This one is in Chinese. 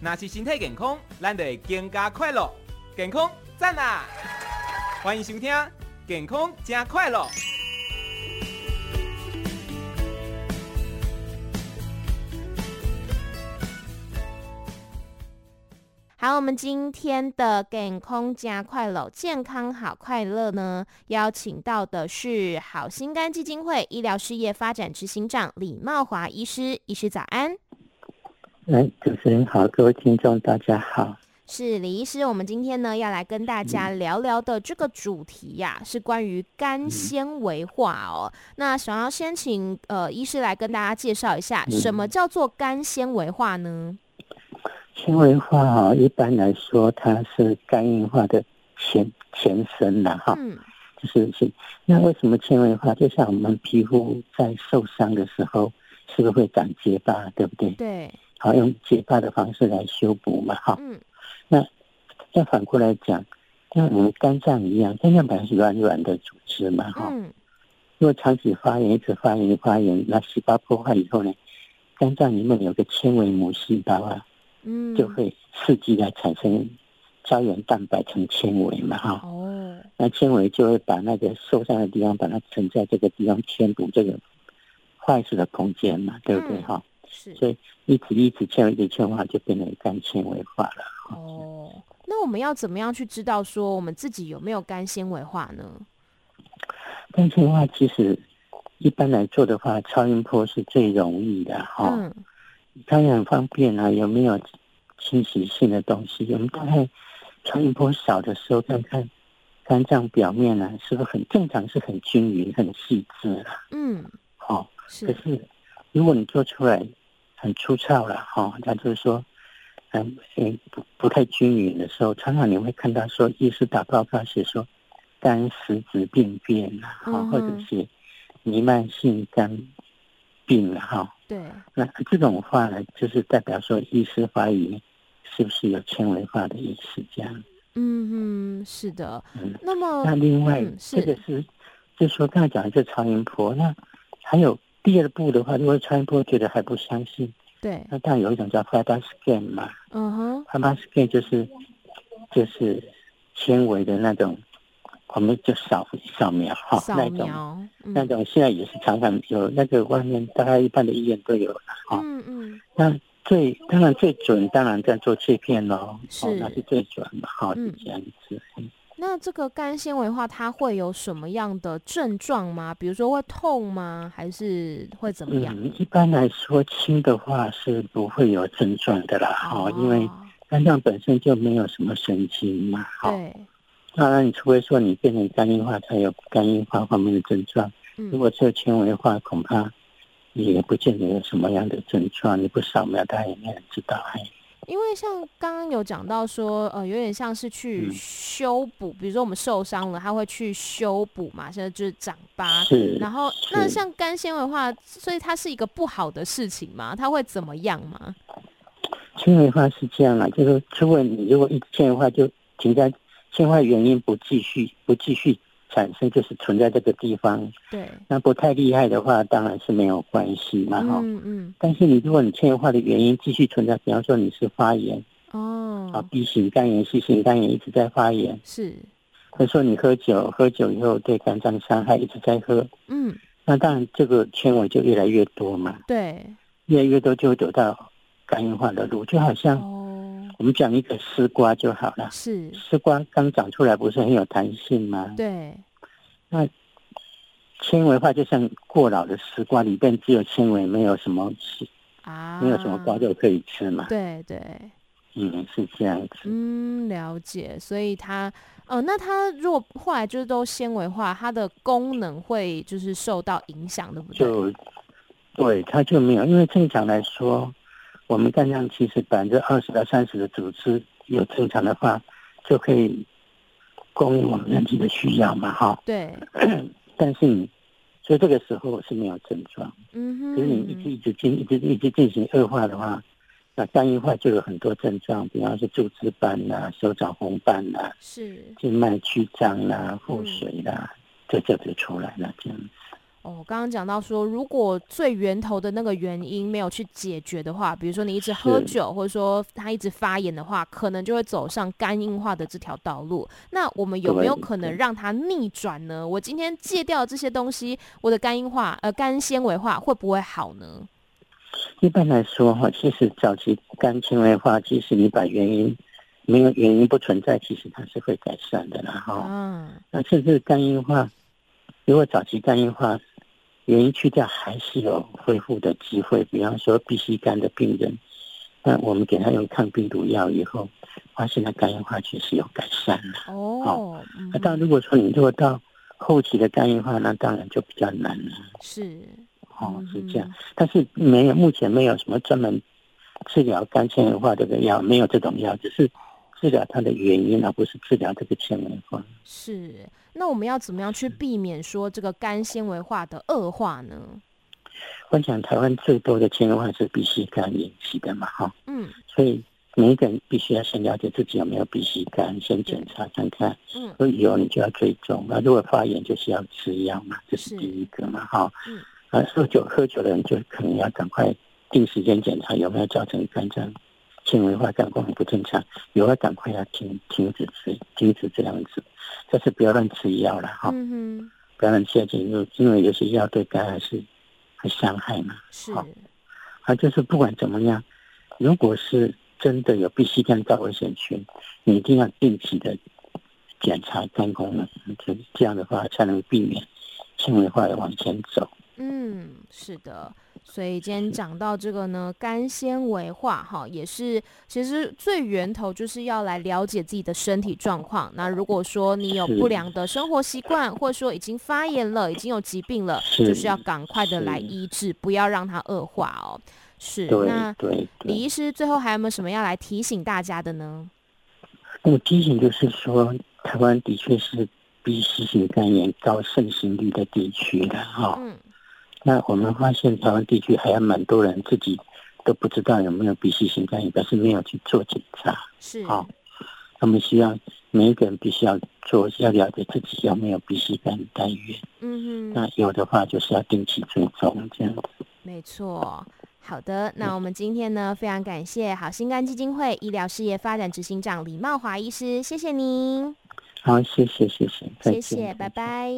那是身体健康，咱就会更加快乐。健康赞啊！欢迎收听《健康加快乐》。好，我们今天的健康加快乐，健康好快乐呢，邀请到的是好心肝基金会医疗事业发展执行长李茂华医师，医师早安。哎，主持人好，各位听众大家好。是李医师，我们今天呢要来跟大家聊聊的这个主题呀、是关于肝纤维化哦。嗯、那想要先请呃医师来跟大家介绍一下，嗯、什么叫做肝纤维化呢？纤维化哈，一般来说它是肝硬化的前前身了哈。嗯。就是是，那为什么纤维化？就像我们皮肤在受伤的时候，是不是会长结疤，对不对？对。好，用结疤的方式来修补嘛，哈。嗯。那再反过来讲，像我们肝脏一样，肝脏本来是软软的组织嘛，哈。嗯。如果长期发炎，一直发炎发炎，那细胞破坏以后呢，肝脏里面有个纤维母细胞啊。嗯，就会刺激来产生胶原蛋白成纤维嘛，哈。哦。那纤维就会把那个受伤的地方，把它存在这个地方填补这个坏死的空间嘛，对不对，哈、嗯？是。所以一直一直纤维一直纤维化，就变成肝纤维化了。哦。那我们要怎么样去知道说我们自己有没有肝纤维化呢？肝纤维化其实一般来做的话，超音波是最容易的，哈。嗯。当然很方便啊，有没有侵袭性的东西？我们大概超音波扫的时候，看看肝脏表面啊，是不是很正常？是很均匀、很细致啊。嗯，好。可是如果你做出来很粗糙了，哈、哦，那就是说，嗯，不不太均匀的时候，常常你会看到说，医师打报告写说肝实质病变了，哈、哦，或者是弥漫性肝病了，哈。对，那这种话呢，就是代表说，医师怀疑是不是有纤维化的意思，这样。嗯嗯，是的。嗯，那么那另外、嗯、这个是，就说刚才讲的这超音波，那还有第二步的话，如果超音波觉得还不相信，对，那当然有一种叫 fiber scan 嘛。嗯哼，fiber scan 就是就是纤维的那种。我们就扫扫描哈，那种、嗯、那种现在也是常常有，那个外面大概一般的医院都有了哈。嗯嗯。那最当然最准，当然在做切片喽。是、哦，那是最准的哈，是这样子。嗯、那这个肝纤维化它会有什么样的症状吗？比如说会痛吗？还是会怎么样？嗯，一般来说轻的话是不会有症状的啦，哈、哦，因为肝脏本身就没有什么神经嘛，哈。对。当然，你除非说你变成肝硬化，才有肝硬化方面的症状。嗯、如果只有纤维化，恐怕也不见得有什么样的症状。你不扫描，他也没人知道。因为像刚刚有讲到说，呃，有点像是去修补，嗯、比如说我们受伤了，他会去修补嘛，现在就是长疤。是。然后，那像肝纤维化，所以它是一个不好的事情嘛？它会怎么样吗？纤维化是这样啦，就是如果你如果一纤维化就停在。纤维化原因不继续不继续产生，就是存在这个地方。对，那不太厉害的话，当然是没有关系嘛，哈。嗯嗯。但是你如果你纤维化的原因继续存在，比方说你是发炎，哦，啊，B 型肝炎、C 型肝炎一直在发炎，是。或者说你喝酒，喝酒以后对肝脏的伤害一直在喝，嗯，那当然这个纤维就越来越多嘛。对，越来越多就会走到肝硬化的路，就好像。哦我们讲一个丝瓜就好了。是丝瓜刚长出来，不是很有弹性吗？对。那纤维化就像过老的丝瓜，里边只有纤维，没有什么啊，没有什么瓜肉可以吃嘛。对对。嗯，是这样子。嗯，了解。所以它，呃，那它如果后来就是都纤维化，它的功能会就是受到影响，对不对？就对，它就没有，因为正常来说。我们肝脏其实百分之二十到三十的组织有正常的话，就可以供应我们人体的需要嘛，哈。对。但是你，所以这个时候是没有症状。嗯哼。可是你一直一直进，一直一直进行恶化的话，那肝硬化就有很多症状，比方说组织斑呐、手掌红斑呐，是静脉曲张啦、腹水啦，这就就出来了这样子。哦，刚刚讲到说，如果最源头的那个原因没有去解决的话，比如说你一直喝酒，或者说他一直发炎的话，可能就会走上肝硬化的这条道路。那我们有没有可能让它逆转呢？我今天戒掉这些东西，我的肝硬化呃肝纤维化会不会好呢？一般来说哈，其实早期肝纤维化，即使你把原因没有原因不存在，其实它是会改善的啦哈。嗯，那甚至肝硬化，如果早期肝硬化原因去掉，还是有恢复的机会。比方说 B C 肝的病人，那我们给他用抗病毒药以后，发现他肝硬化确实有改善了。哦，那当然如果说你如果到后期的肝硬化，那当然就比较难了。是。哦，是这样，但是没有，目前没有什么专门治疗肝纤维化这个药，没有这种药，只是治疗它的原因，而不是治疗这个纤维化。是，那我们要怎么样去避免说这个肝纤维化的恶化呢？我想台湾最多的纤维化是鼻息肝引起的嘛，哈，嗯，所以每一个人必须要先了解自己有没有鼻息肝，先检查看看，嗯，如果有你就要追踪，那如果发炎就是要吃药嘛，这是第一个嘛，哈，嗯。啊，喝酒喝酒的人就可能要赶快定时间检查有没有造成肝脏纤维化、肝功能不正常，有要赶快要停停止吃，停止这样子，但是不要乱吃药了哈。嗯。不要乱吃药，因为因为有些药对肝还是会伤害嘛。是。好，啊，就是不管怎么样，如果是真的有必须肝造危险群，你一定要定期的检查肝功能，就这样的话才能避免纤维化的往前走。嗯，是的，所以今天讲到这个呢，肝纤维化哈，也是其实最源头就是要来了解自己的身体状况。那如果说你有不良的生活习惯，或者说已经发炎了，已经有疾病了，就是要赶快的来医治，不要让它恶化哦。是，那李医师最后还有没有什么要来提醒大家的呢？我提醒就是说，台湾的确是 B C 型肝炎高盛行率的地区的哈。嗯那我们发现台湾地区还有蛮多人自己都不知道有没有 B C 型肝炎，但是没有去做检查。是，好，他们需要每一个人必须要做，要了解自己有没有 B C 肝肝炎。嗯哼。那有的话就是要定期追踪这样子。没错。好的，那我们今天呢，非常感谢好心肝基金会医疗事业发展执行长李茂华医师，谢谢您。好，谢谢谢谢，谢谢，拜拜。